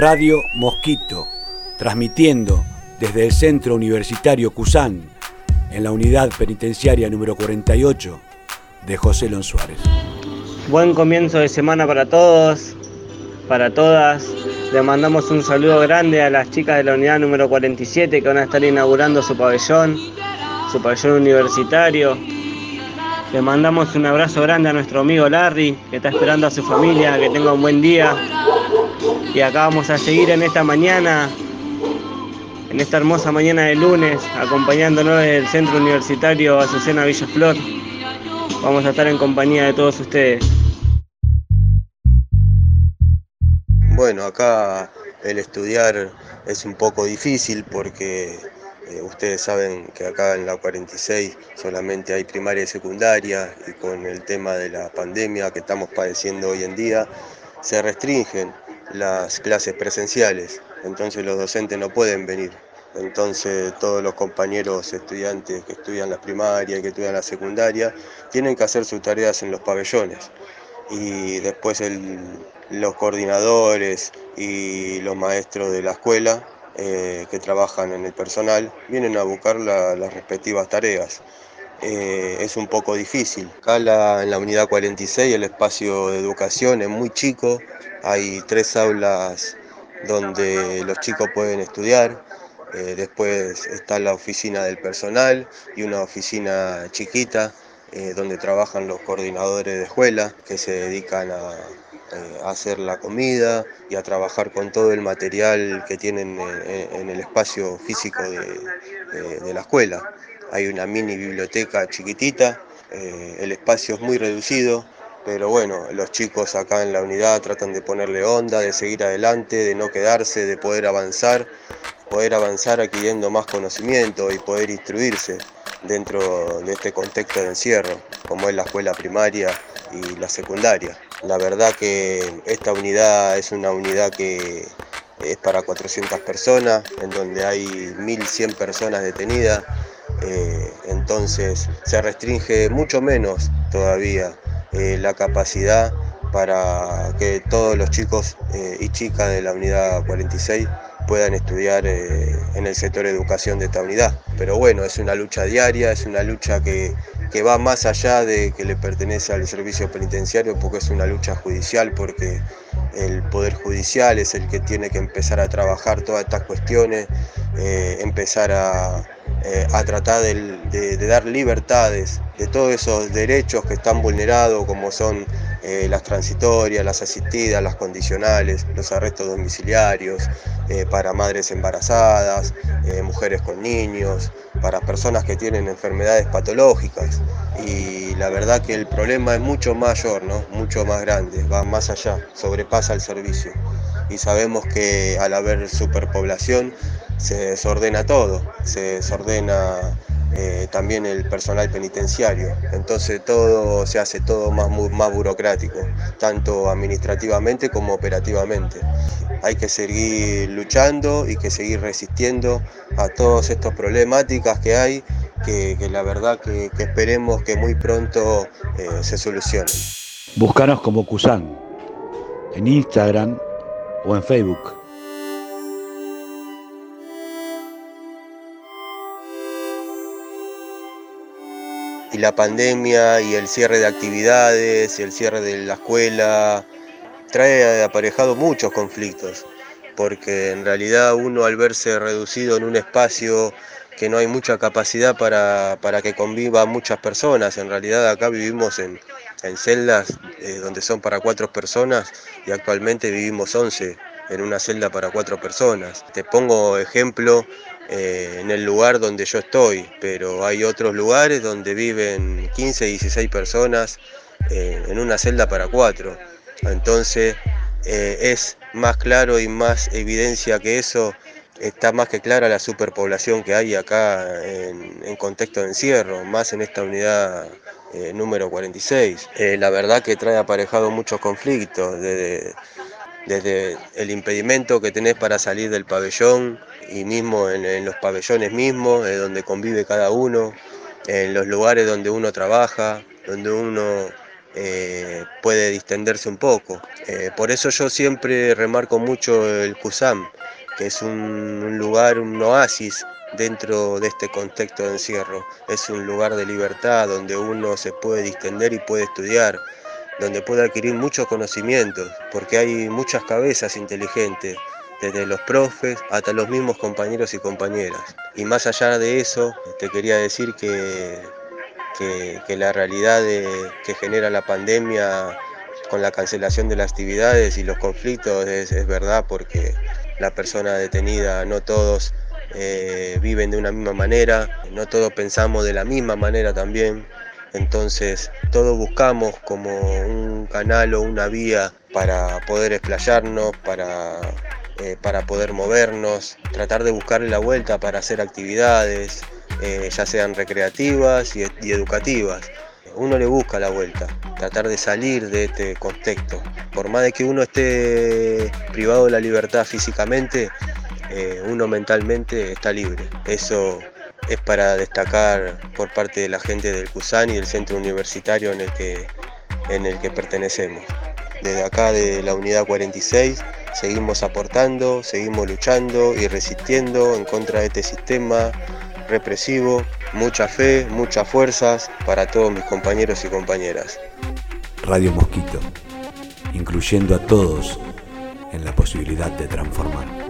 Radio Mosquito, transmitiendo desde el Centro Universitario Cusán, en la unidad penitenciaria número 48 de José Lon Suárez. Buen comienzo de semana para todos, para todas. Le mandamos un saludo grande a las chicas de la unidad número 47 que van a estar inaugurando su pabellón, su pabellón universitario. Le mandamos un abrazo grande a nuestro amigo Larry, que está esperando a su familia, que tenga un buen día. Y acá vamos a seguir en esta mañana, en esta hermosa mañana de lunes, acompañándonos del Centro Universitario Azucena Villaflor. Vamos a estar en compañía de todos ustedes. Bueno, acá el estudiar es un poco difícil porque eh, ustedes saben que acá en la 46 solamente hay primaria y secundaria y con el tema de la pandemia que estamos padeciendo hoy en día se restringen las clases presenciales, entonces los docentes no pueden venir. Entonces todos los compañeros estudiantes que estudian la primaria que estudian la secundaria tienen que hacer sus tareas en los pabellones y después los coordinadores y los maestros de la escuela eh, que trabajan en el personal vienen a buscar las respectivas tareas. Eh, es un poco difícil. Acá en la unidad 46 el espacio de educación es muy chico, hay tres aulas donde los chicos pueden estudiar, eh, después está la oficina del personal y una oficina chiquita donde trabajan los coordinadores de escuela que se dedican eh, a hacer la comida y a trabajar con todo el material que tienen en, el espacio físico de, la escuela. Hay una mini biblioteca chiquitita, eh, el espacio es muy reducido, pero bueno, los chicos acá en la unidad tratan de ponerle onda, de seguir adelante, de no quedarse, de poder avanzar, poder avanzar adquiriendo más conocimiento y poder instruirse dentro de este contexto de encierro, como es la escuela primaria y la secundaria. La verdad que esta unidad es una unidad que es para 400 personas, en donde hay 1.100 personas detenidas, eh, entonces se restringe mucho menos todavía eh, la capacidad para que todos los chicos eh, y chicas de la unidad 46 puedan estudiar en el sector educación de esta unidad. Pero bueno, es una lucha diaria, es una lucha que que va más allá de que le pertenece al servicio penitenciario porque es una lucha judicial, porque el Poder Judicial es el que tiene que empezar a trabajar todas estas cuestiones, empezar a, eh, tratar de, dar libertades de todos esos derechos que están vulnerados, como son eh, las transitorias, las asistidas, las condicionales, los arrestos domiciliarios, para madres embarazadas, mujeres con niños, para personas que tienen enfermedades patológicas y la verdad que el problema es mucho mayor, ¿no? mucho más grande, va más allá, sobrepasa el servicio y sabemos que al haber superpoblación se desordena todo, se desordena eh, también el personal penitenciario. Entonces todo se hace todo más, más burocrático, tanto administrativamente como operativamente. Hay que seguir luchando y que seguir resistiendo a todas estas problemáticas que hay, que, la verdad que, esperemos que muy pronto eh, se solucionen. Búscanos como Cusan en Instagram o en Facebook. La pandemia y el cierre de actividades el cierre de la escuela trae aparejado muchos conflictos, porque en realidad uno al verse reducido en un espacio que no hay mucha capacidad para, que convivan muchas personas, en realidad acá vivimos en, celdas eh, donde son para cuatro personas y actualmente vivimos 11 en una celda para cuatro personas. Te pongo ejemplo eh, en el lugar donde yo estoy, pero hay otros lugares donde viven 15, 16 personas eh, en una celda para cuatro. Entonces eh, es más claro y más evidencia que eso, está más que clara la superpoblación que hay acá en, contexto de encierro, más en esta unidad número 46. la verdad que trae aparejado muchos conflictos, desde el impedimento que tenés para salir del pabellón, y mismo en, los pabellones mismos, eh, donde convive cada uno, en los lugares donde uno trabaja, donde uno eh, puede distenderse un poco. Eh, por eso yo siempre remarco mucho el CUSAM, que es un, lugar, un oasis dentro de este contexto de encierro. Es un lugar de libertad donde uno se puede distender y puede estudiar, donde puede adquirir muchos conocimientos, porque hay muchas cabezas inteligentes, desde los profes hasta los mismos compañeros y compañeras. Y más allá de eso, te quería decir que que, la realidad que genera la pandemia con la cancelación de las actividades y los conflictos es, verdad porque la persona detenida no todos eh, viven de una misma manera, no todos pensamos de la misma manera también. Entonces, todos buscamos como un canal o una vía para poder explayarnos, para, eh, para poder movernos, tratar de buscarle la vuelta para hacer actividades, eh, ya sean recreativas y, educativas. Uno le busca la vuelta, tratar de salir de este contexto. Por más de que uno esté privado de la libertad físicamente, eh, uno mentalmente está libre. Eso es para destacar por parte de la gente del CUSAN y del centro universitario en el que, en el que pertenecemos. Desde acá de la unidad 46 seguimos aportando, seguimos luchando y resistiendo en contra de este sistema represivo, mucha fe, muchas fuerzas para todos mis compañeros y compañeras. Radio Mosquito, incluyendo a todos en la posibilidad de transformar.